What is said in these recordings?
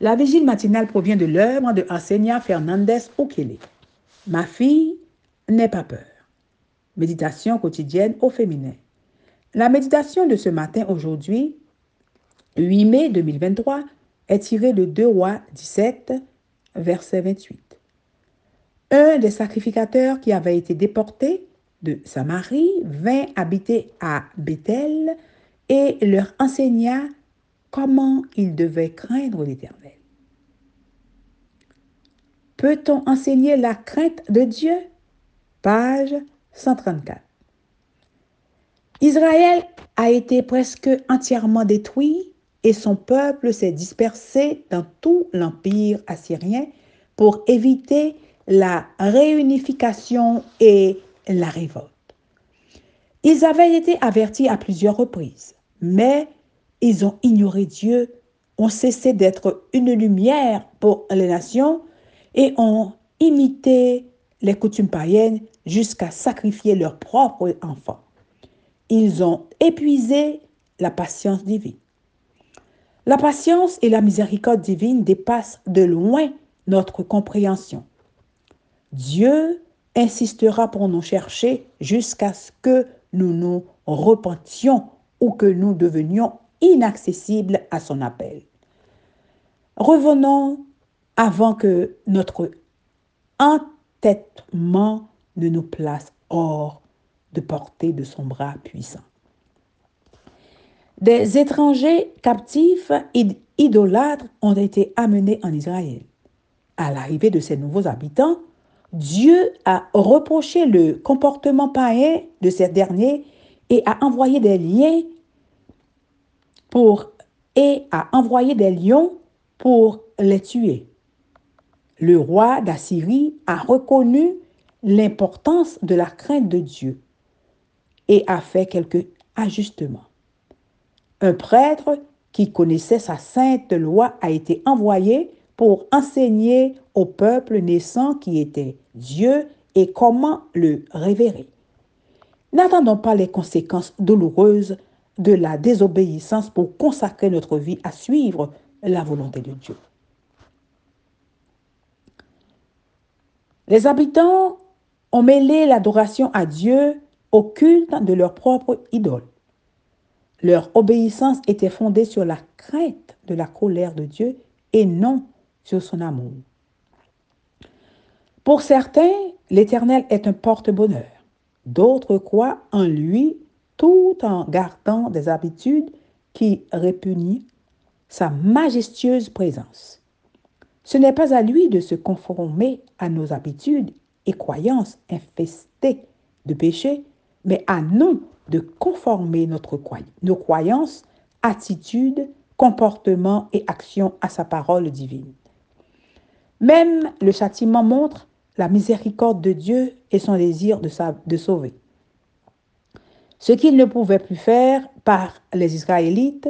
La vigile matinale provient de l'œuvre de Enseignant Fernandez Okele. Ma fille, n'aie pas peur. Méditation quotidienne au féminin. La méditation de ce matin aujourd'hui, 8 mai 2023, est tirée de 2 rois 17, verset 28. Un des sacrificateurs qui avait été déporté de Samarie vint habiter à Bethel et leur enseigna comment ils devaient craindre l'Éternel? Peut-on enseigner la crainte de Dieu? Page 134. Israël a été presque entièrement détruit et son peuple s'est dispersé dans tout l'empire assyrien pour éviter la réunification et la révolte. Ils avaient été avertis à plusieurs reprises, mais ils ont ignoré Dieu, ont cessé d'être une lumière pour les nations et ont imité les coutumes païennes jusqu'à sacrifier leurs propres enfants. Ils ont épuisé la patience divine. La patience et la miséricorde divine dépassent de loin notre compréhension. Dieu insistera pour nous chercher jusqu'à ce que nous nous repentions ou que nous devenions inaccessibles à son appel. Revenons avant que notre entêtement ne nous place hors de portée de son bras puissant. Des étrangers captifs et idolâtres ont été amenés en Israël. À l'arrivée de ces nouveaux habitants, Dieu a reproché le comportement païen de ces derniers et a envoyé des liens et a envoyé des lions pour les tuer. Le roi d'Assyrie a reconnu l'importance de la crainte de Dieu et a fait quelques ajustements. Un prêtre qui connaissait sa sainte loi a été envoyé pour enseigner au peuple naissant qui était Dieu et comment le révérer. N'attendons pas les conséquences douloureuses de la désobéissance pour consacrer notre vie à suivre la volonté de Dieu. Les habitants ont mêlé l'adoration à Dieu au culte de leur propre idole. Leur obéissance était fondée sur la crainte de la colère de Dieu et non sur son amour. Pour certains, l'Éternel est un porte-bonheur. D'autres croient en lui tout en gardant des habitudes qui répugnent sa majestueuse présence. Ce n'est pas à lui de se conformer à nos habitudes et croyances infestées de péché, mais à nous de conformer nos croyances, attitudes, comportements et actions à sa parole divine. Même le châtiment montre la miséricorde de Dieu et son désir de sauver. Ce qu'il ne pouvait plus faire par les Israélites,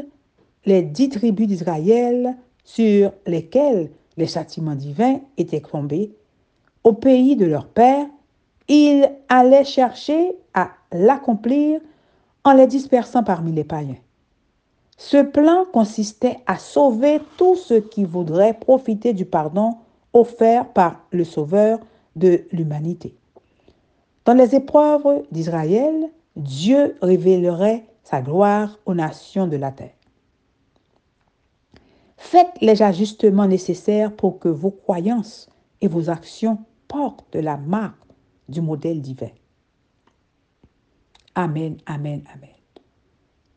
les dix tribus d'Israël sur lesquelles les châtiments divins étaient tombés, au pays de leur père, il allait chercher à l'accomplir en les dispersant parmi les païens. Ce plan consistait à sauver tous ceux qui voudraient profiter du pardon offert par le Sauveur de l'humanité. Dans les épreuves d'Israël, Dieu révélerait sa gloire aux nations de la terre. Faites les ajustements nécessaires pour que vos croyances et vos actions portent la marque du modèle divin. Amen, amen, amen.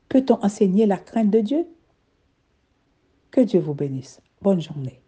Peut-on enseigner la crainte de Dieu? Que Dieu vous bénisse. Bonne journée.